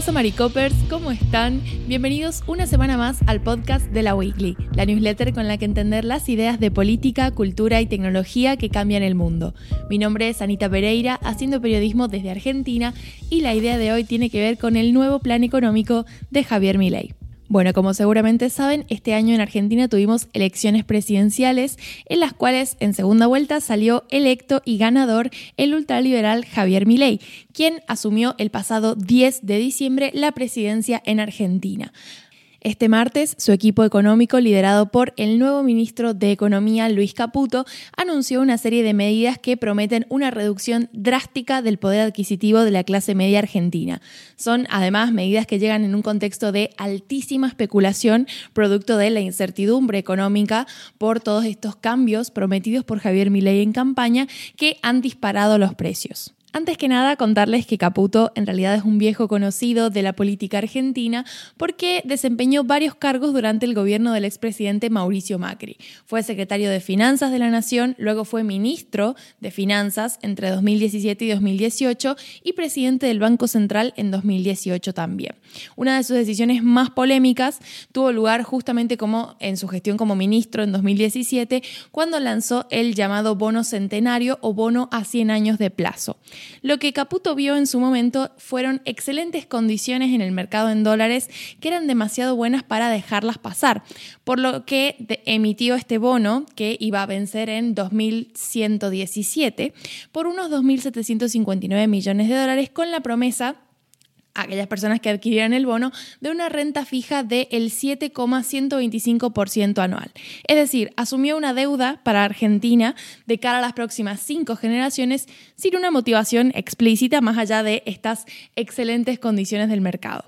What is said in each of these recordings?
pasa, Maricopers? ¿Cómo están? Bienvenidos una semana más al podcast de la Weekly, la newsletter con la que entender las ideas de política, cultura y tecnología que cambian el mundo. Mi nombre es Anita Pereira, haciendo periodismo desde Argentina, y la idea de hoy tiene que ver con el nuevo plan económico de Javier Milei. Bueno, como seguramente saben, este año en Argentina tuvimos elecciones presidenciales en las cuales en segunda vuelta salió electo y ganador el ultraliberal Javier Milei, quien asumió el pasado 10 de diciembre la presidencia en Argentina. Este martes, su equipo económico, liderado por el nuevo ministro de Economía, Luis Caputo, anunció una serie de medidas que prometen una reducción drástica del poder adquisitivo de la clase media argentina. Son, además, medidas que llegan en un contexto de altísima especulación, producto de la incertidumbre económica por todos estos cambios prometidos por Javier Milei en campaña que han disparado los precios. Antes que nada, contarles que Caputo en realidad es un viejo conocido de la política argentina porque desempeñó varios cargos durante el gobierno del expresidente Mauricio Macri. Fue secretario de Finanzas de la Nación, luego fue ministro de Finanzas entre 2017 y 2018 y presidente del Banco Central en 2018 también. Una de sus decisiones más polémicas tuvo lugar justamente como en su gestión como ministro en 2017, cuando lanzó el llamado bono centenario o bono a 100 años de plazo. Lo que Caputo vio en su momento fueron excelentes condiciones en el mercado en dólares que eran demasiado buenas para dejarlas pasar, por lo que emitió este bono que iba a vencer en 2117 por unos 2.759 millones de dólares con la promesa aquellas personas que adquirieran el bono de una renta fija del 7,125% anual. Es decir, asumió una deuda para Argentina de cara a las próximas cinco generaciones sin una motivación explícita más allá de estas excelentes condiciones del mercado.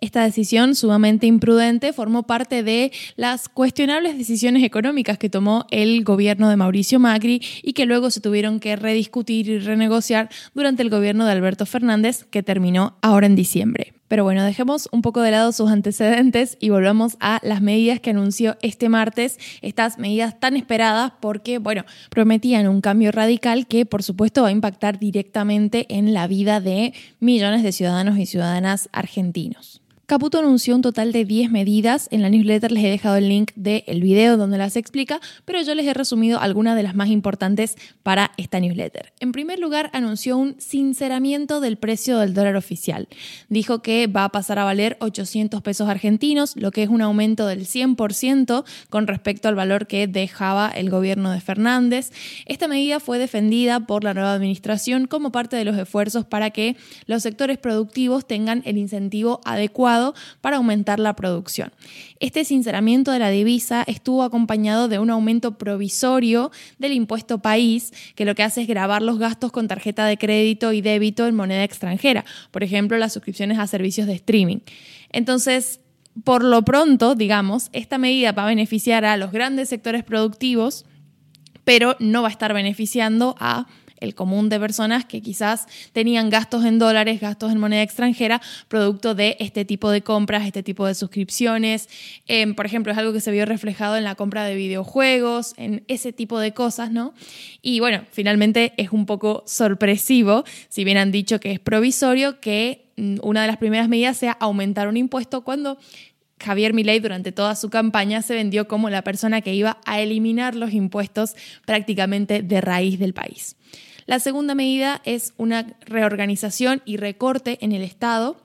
Esta decisión sumamente imprudente formó parte de las cuestionables decisiones económicas que tomó el gobierno de Mauricio Macri y que luego se tuvieron que rediscutir y renegociar durante el gobierno de Alberto Fernández, que terminó ahora en diciembre. Pero bueno, dejemos un poco de lado sus antecedentes y volvamos a las medidas que anunció este martes, estas medidas tan esperadas porque, bueno, prometían un cambio radical que por supuesto va a impactar directamente en la vida de millones de ciudadanos y ciudadanas argentinos. Caputo anunció un total de 10 medidas. En la newsletter les he dejado el link del video donde las explica, pero yo les he resumido algunas de las más importantes para esta newsletter. En primer lugar, anunció un sinceramiento del precio del dólar oficial. Dijo que va a pasar a valer 800 pesos argentinos, lo que es un aumento del 100% con respecto al valor que dejaba el gobierno de Fernández. Esta medida fue defendida por la nueva administración como parte de los esfuerzos para que los sectores productivos tengan el incentivo adecuado para aumentar la producción. Este sinceramiento de la divisa estuvo acompañado de un aumento provisorio del impuesto país, que lo que hace es grabar los gastos con tarjeta de crédito y débito en moneda extranjera, por ejemplo, las suscripciones a servicios de streaming. Entonces, por lo pronto, digamos, esta medida va a beneficiar a los grandes sectores productivos, pero no va a estar beneficiando a el común de personas que quizás tenían gastos en dólares, gastos en moneda extranjera, producto de este tipo de compras, este tipo de suscripciones. Em, por ejemplo, es algo que se vio reflejado en la compra de videojuegos, en ese tipo de cosas, ¿no? Y bueno, finalmente es un poco sorpresivo, si bien han dicho que es provisorio, que mm, una de las primeras medidas sea aumentar un impuesto cuando Javier Milei durante toda su campaña se vendió como la persona que iba a eliminar los impuestos prácticamente de raíz del país. La segunda medida es una reorganización y recorte en el Estado.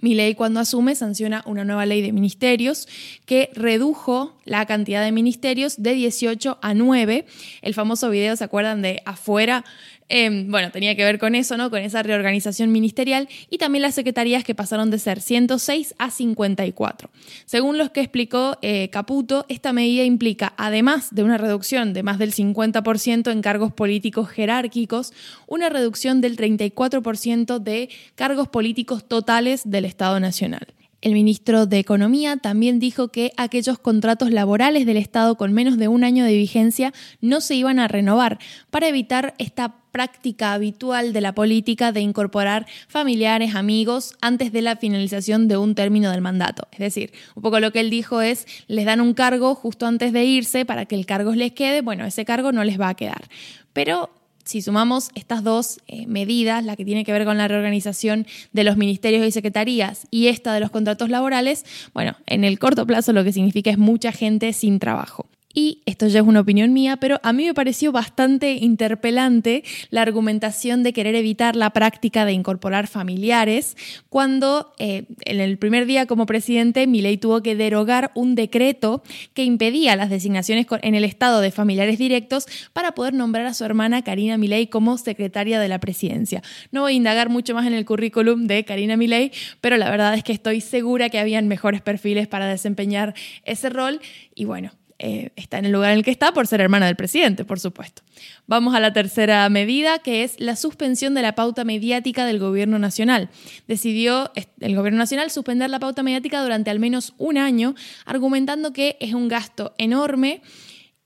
Mi ley cuando asume sanciona una nueva ley de ministerios que redujo la cantidad de ministerios de 18 a 9. El famoso video, ¿se acuerdan de afuera? Em, bueno, tenía que ver con eso, ¿no? Con esa reorganización ministerial y también las secretarías que pasaron de ser 106 a 54. Según los que explicó eh, Caputo, esta medida implica, además de una reducción de más del 50% en cargos políticos jerárquicos, una reducción del 34% de cargos políticos totales del Estado Nacional. El ministro de Economía también dijo que aquellos contratos laborales del Estado con menos de un año de vigencia no se iban a renovar para evitar esta práctica habitual de la política de incorporar familiares, amigos antes de la finalización de un término del mandato. Es decir, un poco lo que él dijo es, les dan un cargo justo antes de irse para que el cargo les quede, bueno, ese cargo no les va a quedar. Pero si sumamos estas dos eh, medidas, la que tiene que ver con la reorganización de los ministerios y secretarías y esta de los contratos laborales, bueno, en el corto plazo lo que significa es mucha gente sin trabajo. Y esto ya es una opinión mía, pero a mí me pareció bastante interpelante la argumentación de querer evitar la práctica de incorporar familiares cuando eh, en el primer día como presidente Milei tuvo que derogar un decreto que impedía las designaciones en el estado de familiares directos para poder nombrar a su hermana Karina Milei como secretaria de la presidencia. No voy a indagar mucho más en el currículum de Karina Milei, pero la verdad es que estoy segura que habían mejores perfiles para desempeñar ese rol y bueno, eh, está en el lugar en el que está por ser hermana del presidente, por supuesto. Vamos a la tercera medida, que es la suspensión de la pauta mediática del gobierno nacional. Decidió el gobierno nacional suspender la pauta mediática durante al menos un año, argumentando que es un gasto enorme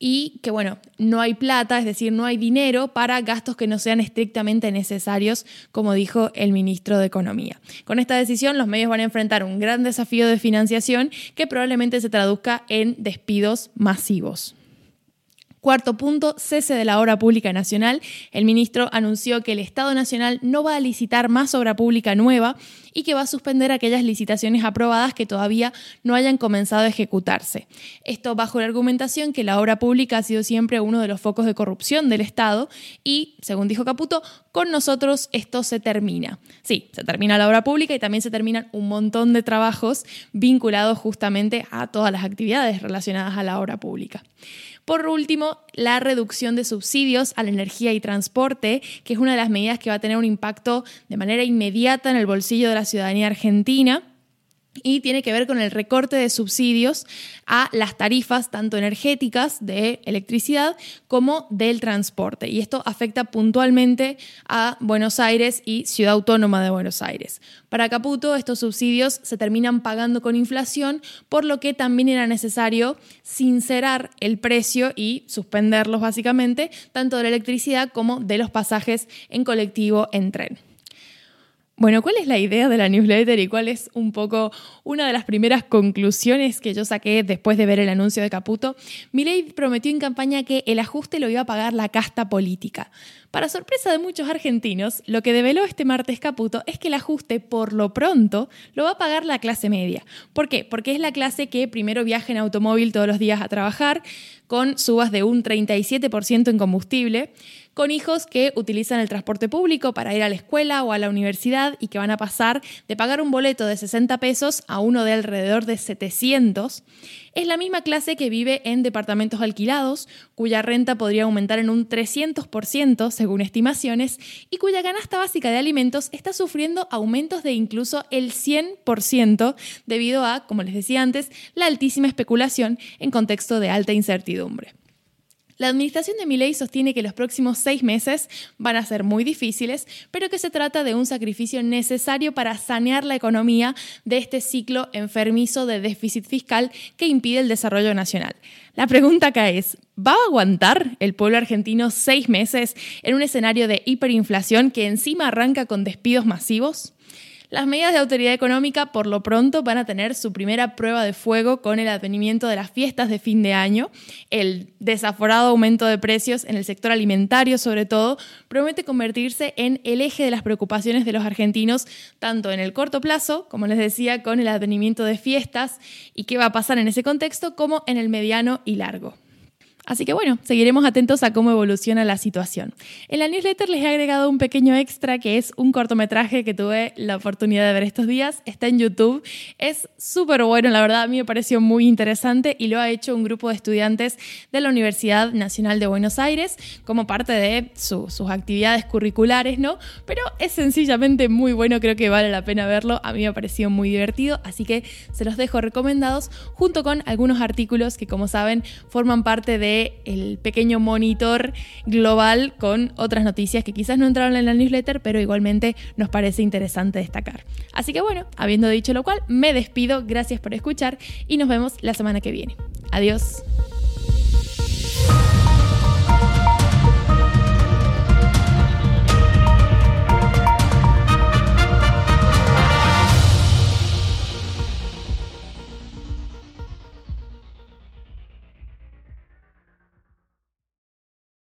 y que, bueno, no hay plata, es decir, no hay dinero para gastos que no sean estrictamente necesarios, como dijo el ministro de Economía. Con esta decisión, los medios van a enfrentar un gran desafío de financiación que probablemente se traduzca en despidos masivos. Cuarto punto, cese de la obra pública nacional. El ministro anunció que el Estado Nacional no va a licitar más obra pública nueva y que va a suspender aquellas licitaciones aprobadas que todavía no hayan comenzado a ejecutarse. Esto bajo la argumentación que la obra pública ha sido siempre uno de los focos de corrupción del Estado y, según dijo Caputo, con nosotros esto se termina. Sí, se termina la obra pública y también se terminan un montón de trabajos vinculados justamente a todas las actividades relacionadas a la obra pública. Por último, la reducción de subsidios a la energía y transporte, que es una de las medidas que va a tener un impacto de manera inmediata en el bolsillo de la ciudadanía argentina y tiene que ver con el recorte de subsidios a las tarifas tanto energéticas de electricidad como del transporte. Y esto afecta puntualmente a Buenos Aires y Ciudad Autónoma de Buenos Aires. Para Caputo, estos subsidios se terminan pagando con inflación, por lo que también era necesario sincerar el precio y suspenderlos básicamente, tanto de la electricidad como de los pasajes en colectivo en tren. Bueno, ¿cuál es la idea de la newsletter y cuál es un poco una de las primeras conclusiones que yo saqué después de ver el anuncio de Caputo? Milei prometió en campaña que el ajuste lo iba a pagar la casta política. Para sorpresa de muchos argentinos, lo que develó este martes Caputo es que el ajuste, por lo pronto, lo va a pagar la clase media. ¿Por qué? Porque es la clase que primero viaja en automóvil todos los días a trabajar, con subas de un 37% en combustible con hijos que utilizan el transporte público para ir a la escuela o a la universidad y que van a pasar de pagar un boleto de 60 pesos a uno de alrededor de 700, es la misma clase que vive en departamentos alquilados, cuya renta podría aumentar en un 300% según estimaciones y cuya canasta básica de alimentos está sufriendo aumentos de incluso el 100% debido a, como les decía antes, la altísima especulación en contexto de alta incertidumbre. La administración de Milei sostiene que los próximos seis meses van a ser muy difíciles, pero que se trata de un sacrificio necesario para sanear la economía de este ciclo enfermizo de déficit fiscal que impide el desarrollo nacional. La pregunta acá es, ¿va a aguantar el pueblo argentino seis meses en un escenario de hiperinflación que encima arranca con despidos masivos? Las medidas de autoridad económica por lo pronto van a tener su primera prueba de fuego con el advenimiento de las fiestas de fin de año. El desaforado aumento de precios en el sector alimentario sobre todo promete convertirse en el eje de las preocupaciones de los argentinos, tanto en el corto plazo, como les decía, con el advenimiento de fiestas y qué va a pasar en ese contexto, como en el mediano y largo. Así que bueno, seguiremos atentos a cómo evoluciona la situación. En la newsletter les he agregado un pequeño extra que es un cortometraje que tuve la oportunidad de ver estos días. Está en YouTube. Es súper bueno, la verdad a mí me pareció muy interesante y lo ha hecho un grupo de estudiantes de la Universidad Nacional de Buenos Aires como parte de sus actividades curriculares, ¿no? Pero es sencillamente muy bueno, creo que vale la pena verlo. A mí me ha parecido muy divertido, así que se los dejo recomendados junto con algunos artículos que como saben forman parte de del de pequeño monitor global con otras noticias que quizás no entraron en la newsletter, pero igualmente nos parece interesante destacar. Así que bueno, habiendo dicho lo cual, me despido, gracias por escuchar y nos vemos la semana que viene. Adiós.